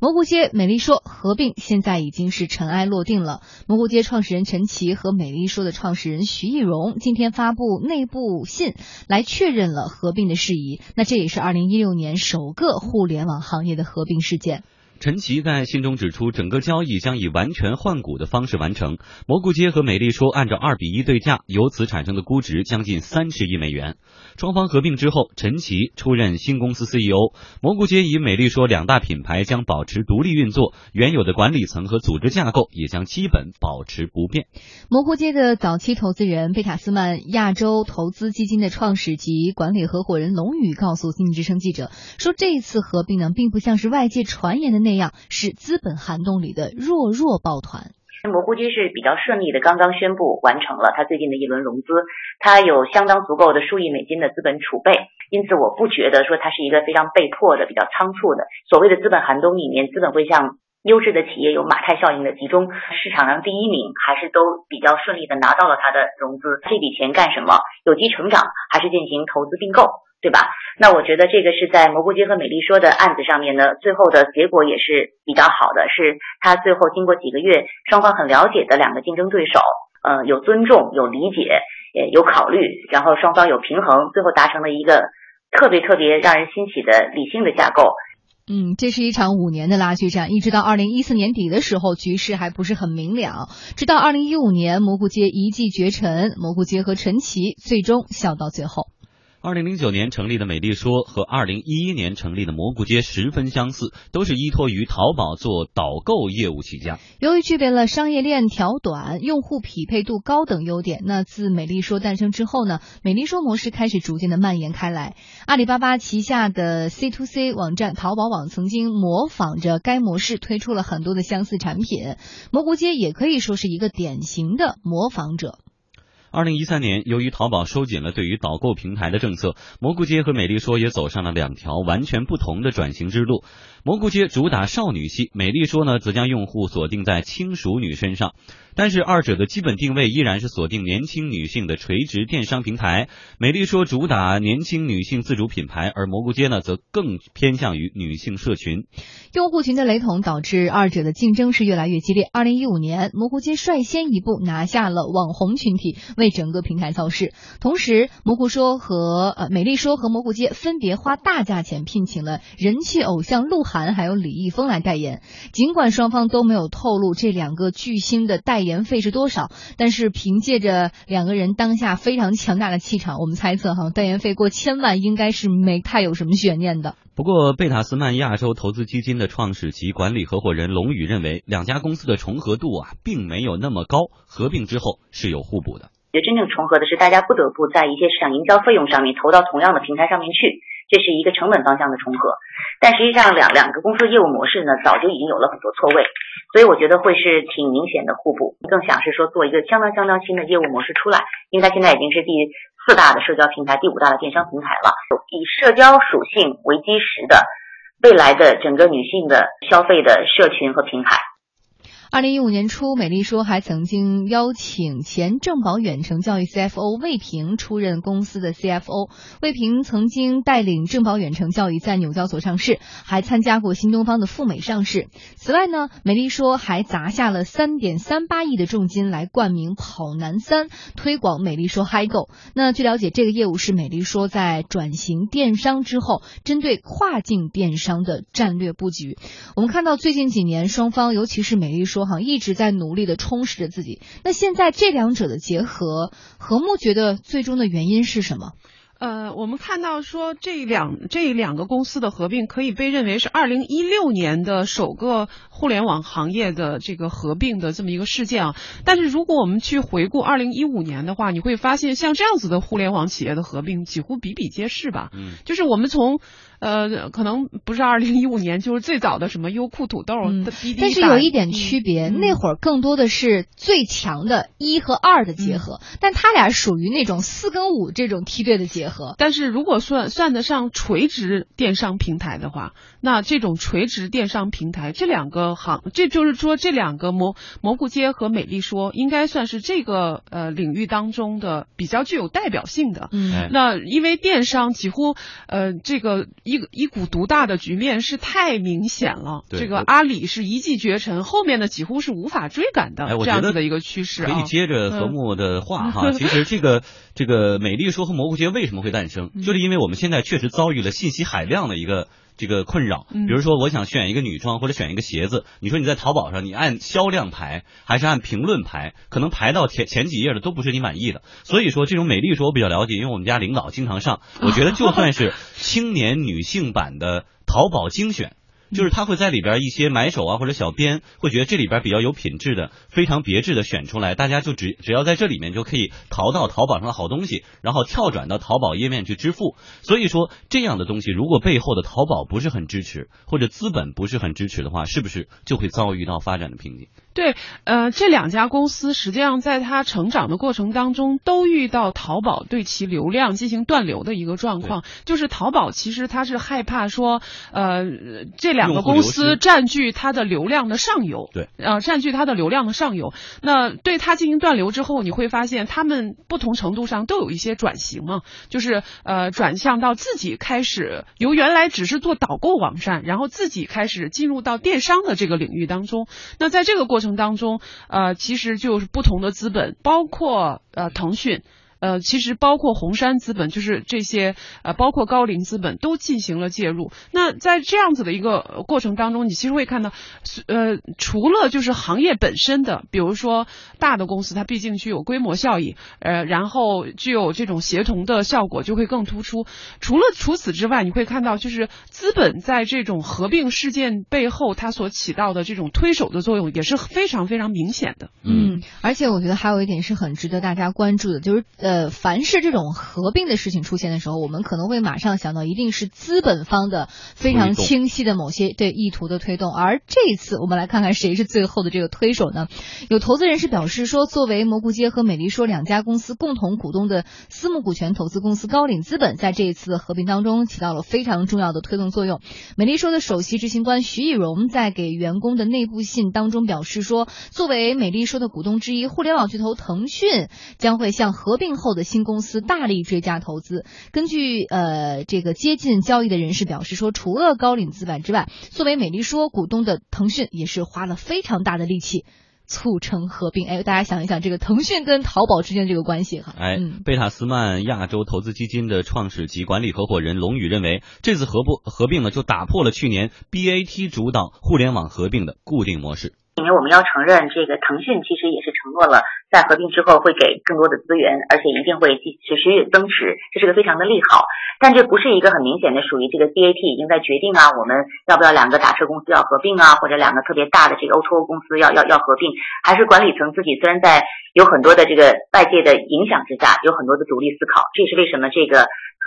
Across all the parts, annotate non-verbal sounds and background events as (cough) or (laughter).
蘑菇街、美丽说合并现在已经是尘埃落定了。蘑菇街创始人陈奇和美丽说的创始人徐艺荣今天发布内部信来确认了合并的事宜。那这也是二零一六年首个互联网行业的合并事件。陈奇在信中指出，整个交易将以完全换股的方式完成。蘑菇街和美丽说按照二比一对价，由此产生的估值将近三十亿美元。双方合并之后，陈奇出任新公司 CEO。蘑菇街与美丽说两大品牌将保持独立运作，原有的管理层和组织架构也将基本保持不变。蘑菇街的早期投资人贝塔斯曼亚洲投资基金的创始及管理合伙人龙宇告诉经济之声记者说：“这次合并呢，并不像是外界传言的那。”那样是资本寒冬里的弱弱抱团。那蘑菇街是比较顺利的，刚刚宣布完成了他最近的一轮融资，他有相当足够的数亿美金的资本储备，因此我不觉得说它是一个非常被迫的、比较仓促的。所谓的资本寒冬里面，资本会向优质的企业有马太效应的集中，市场上第一名还是都比较顺利的拿到了他的融资。这笔钱干什么？有机成长还是进行投资并购？对吧？那我觉得这个是在蘑菇街和美丽说的案子上面呢，最后的结果也是比较好的。是他最后经过几个月，双方很了解的两个竞争对手，呃，有尊重、有理解、有考虑，然后双方有平衡，最后达成了一个特别特别让人欣喜的理性的架构。嗯，这是一场五年的拉锯战，一直到二零一四年底的时候，局势还不是很明了。直到二零一五年，蘑菇街一骑绝尘，蘑菇街和陈奇最终笑到最后。二零零九年成立的美丽说和二零一一年成立的蘑菇街十分相似，都是依托于淘宝做导购业务起家。由于具备了商业链条短、用户匹配度高等优点，那自美丽说诞生之后呢，美丽说模式开始逐渐的蔓延开来。阿里巴巴旗下的 C to C 网站淘宝网曾经模仿着该模式推出了很多的相似产品，蘑菇街也可以说是一个典型的模仿者。二零一三年，由于淘宝收紧了对于导购平台的政策，蘑菇街和美丽说也走上了两条完全不同的转型之路。蘑菇街主打少女系，美丽说呢则将用户锁定在轻熟女身上。但是二者的基本定位依然是锁定年轻女性的垂直电商平台。美丽说主打年轻女性自主品牌，而蘑菇街呢则更偏向于女性社群。用户群的雷同导致二者的竞争是越来越激烈。二零一五年，蘑菇街率先一步拿下了网红群体，为整个平台造势。同时，蘑菇说和呃美丽说和蘑菇街分别花大价钱聘请了人气偶像鹿晗还有李易峰来代言。尽管双方都没有透露这两个巨星的代言。年费是多少？但是凭借着两个人当下非常强大的气场，我们猜测哈，代言费过千万应该是没太有什么悬念的。不过，贝塔斯曼亚洲投资基金的创始及管理合伙人龙宇认为，两家公司的重合度啊，并没有那么高，合并之后是有互补的。觉得真正重合的是，大家不得不在一些市场营销费用上面投到同样的平台上面去。这是一个成本方向的重合，但实际上两两个公司的业务模式呢，早就已经有了很多错位，所以我觉得会是挺明显的互补。更想是说做一个相当相当新的业务模式出来，因为它现在已经是第四大的社交平台，第五大的电商平台了，以社交属性为基石的未来的整个女性的消费的社群和平台。二零一五年初，美丽说还曾经邀请前正保远程教育 CFO 魏平出任公司的 CFO。魏平曾经带领正保远程教育在纽交所上市，还参加过新东方的赴美上市。此外呢，美丽说还砸下了三点三八亿的重金来冠名跑男三，推广美丽说嗨购。那据了解，这个业务是美丽说在转型电商之后，针对跨境电商的战略布局。我们看到最近几年，双方尤其是美丽说。说哈一直在努力的充实着自己，那现在这两者的结合，何木觉得最终的原因是什么？呃，我们看到说这两这两个公司的合并可以被认为是二零一六年的首个互联网行业的这个合并的这么一个事件啊。但是如果我们去回顾二零一五年的话，你会发现像这样子的互联网企业的合并几乎比比皆是吧？嗯，就是我们从。呃，可能不是二零一五年，就是最早的什么优酷、土豆的滴滴。但是有一点区别，那会儿更多的是最强的一和二的结合，但他俩属于那种四跟五这种梯队的结合。但是如果算算得上垂直电商平台的话，那这种垂直电商平台，这两个行，这就是说这两个蘑蘑菇街和美丽说，应该算是这个呃领域当中的比较具有代表性的。嗯，那因为电商几乎呃这个。一一股独大的局面是太明显了。这个阿里是一骑绝尘，后面的几乎是无法追赶的这样子的一个趋势啊。可以接着何木的话 (laughs) 哈，嗯其实这个这个美丽说和蘑菇街为什么会诞生，嗯就是因为我们现在确实遭遇了信息海量的一个。这个困扰，嗯比如说我想选一个女装或者选一个鞋子，你说你在淘宝上，你按销量排还是按评论排，可能排到前前几页的都不是你满意的。所以说这种美丽说我比较了解，因为我们家领导经常上，我觉得就算是青年女性版的淘宝精选。就是他会在里边一些买手啊或者小编会觉得这里边比较有品质的、非常别致的选出来，大家就只只要在这里面就可以淘到淘宝上的好东西，然后跳转到淘宝页面去支付。所以说这样的东西，如果背后的淘宝不是很支持，或者资本不是很支持的话，是不是就会遭遇到发展的瓶颈？对，呃，这两家公司实际上在它成长的过程当中，都遇到淘宝对其流量进行断流的一个状况。就是淘宝其实它是害怕说，呃，这两个公司占据它的流量的上游，对，呃，占据它的流量的上游。那对它进行断流之后，你会发现他们不同程度上都有一些转型嘛，就是呃转向到自己开始由原来只是做导购网站，然后自己开始进入到电商的这个领域当中。那在这个过程当中，呃，其实就是不同的资本，包括呃腾讯。呃，其实包括红杉资本，就是这些呃，包括高瓴资本都进行了介入。那在这样子的一个呃过程当中，你其实会看到，呃，除了就是行业本身的，比如说大的公司，它毕竟具有规模效益，呃，然后具有这种协同的效果就会更突出。除了除此之外，你会看到就是资本在这种合并事件背后，它所起到的这种推手的作用也是非常非常明显的。嗯，而且我觉得还有一点是很值得大家关注的，就是呃，呃凡是这种合并的事情出现的时候，我们可能会马上想到一定是资本方的非常清晰的某些对意图的推动。而这一次，我们来看看谁是最后的这个推手呢？有投资人士表示说，作为蘑菇街和美丽说两家公司共同股东的私募股权投资公司高瓴资本，在这一次的合并当中起到了非常重要的推动作用。美丽说的首席执行官徐以荣在给员工的内部信当中表示说，作为美丽说的股东之一，互联网巨头腾讯将会向合并后的新公司大力追加投资。根据呃这个接近交易的人士表示说，除了高瓴资本之外，作为美丽说股东的腾讯也是花了非常大的力气。促成合并，哎，大家想一想，这个腾讯跟淘宝之间这个关系哈，哎嗯，贝塔斯曼亚洲投资基金的创始及管理合伙人龙宇认为，这次合不合并呢，就打破了去年 BAT 主导互联网合并的固定模式。因为我们要承认，这个腾讯其实也是承诺了，在合并之后会给更多的资源，而且一定会继持续增持，这是个非常的利好。但这不是一个很明显的属于这个 BAT 已经在决定啊，我们要不要两个打车公司要合并啊，或者两个特别大的这个 O2O 公司要要要合并，还是管理层自己虽然在有很多的这个外界的影响之下，有很多的独立思考，这也是为什么这个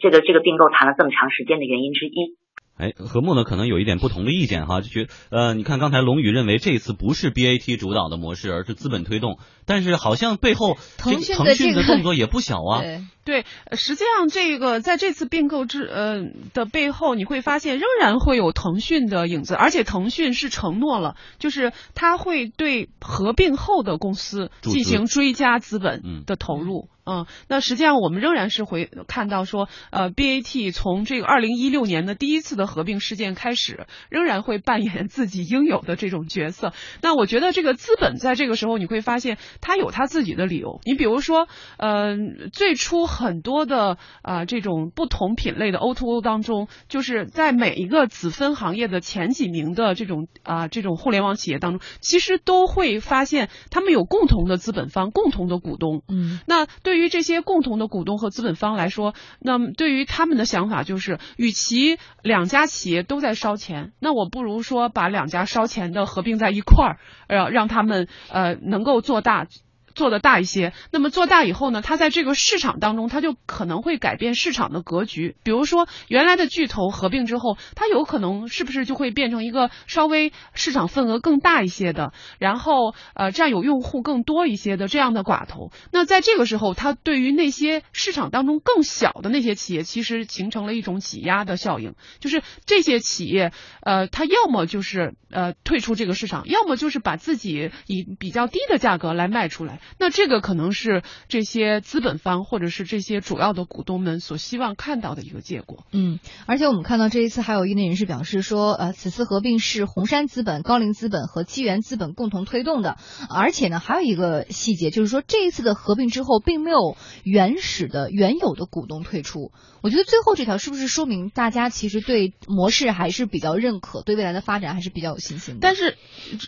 这个这个并购谈了这么长时间的原因之一。哎，何木呢可能有一点不同的意见哈，就觉呃，你看刚才龙宇认为这次不是 BAT 主导的模式，而是资本推动，但是好像背后腾讯的腾讯的这个动作也不小啊。(laughs) 对，实际上这个在这次并购之呃的背后，你会发现仍然会有腾讯的影子，而且腾讯是承诺了，就是它会对合并后的公司进行追加资嗯本的投入。嗯，那实际上我们仍然是会看到说，呃，BAT 从这个二零一六年的第一次的合并事件开始，仍然会扮演自己应有的这种角色。那我觉得这个资本在这个时候你会发现，它有它自己的理由。你比如说，呃，最初很多的啊、这种不同品类的 O2O 当中，就是在每一个子分行业的前几名的这种啊、这种互联网企业当中，其实都会发现他们有共同的资本方、共同的股东。嗯那对对于这些共同的股东和资本方来说，那么对于他们的想法就是，与其两家企业都在烧钱，那我不如说把两家烧钱的合并在一块儿，呃，让他们呃能够做大。做得大一些，那么做大以后呢，它在这个市场当中，它就可能会改变市场的格局。比如说，原来的巨头合并之后，它有可能是不是就会变成一个稍微市场份额更大一些的，然后呃占有用户更多一些的这样的寡头。那在这个时候，它对于那些市场当中更小的那些企业，其实形成了一种挤压的效应，就是这些企业呃，它要么就是呃退出这个市场，要么就是把自己以比较低的价格来卖出来。那这个可能是这些资本方或者是这些主要的股东们所希望看到的一个结果。嗯，而且我们看到这一次还有业内人士表示说，呃，此次合并是红杉资本、高瓴资本和基源资本共同推动的，而且呢，还有一个细节就是说，这一次的合并之后，并没有原始的原有的股东退出。我觉得最后这条是不是说明大家其实对模式还是比较认可，对未来的发展还是比较有信心的？但是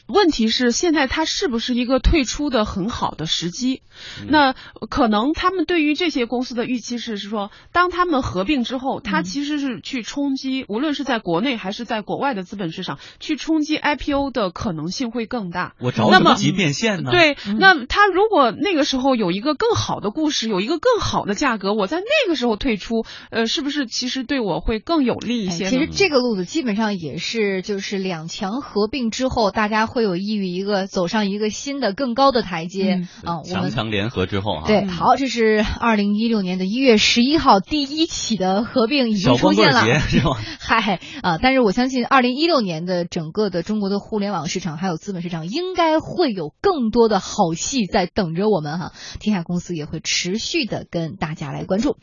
问题是，现在它是不是一个退出的很好的时机？那可能他们对于这些公司的预期是是说，当他们合并之后，它其实是去冲击，无论是在国内还是在国外的资本市场，去冲击 IPO 的可能性会更大。我着急变现呢？对，那他如果那个时候有一个更好的故事，有一个更好的价格，我在那个时候退出，呃，是不是其实对我会更有利一些？其实这个路子基本上也是，就是两强合并之后，大家会有意于一个走上一个新的更高的台阶啊。强强联合之后啊，对，好，这是二零一六年的一月十一号第一起的合并已经出现了，是吗？(laughs) 嗨啊！但是我相信二零一六年的整个的中国的互联网市场还有资本市场应该会有更多的好戏在等着我们哈。天下公司也会持续的跟大家来关注。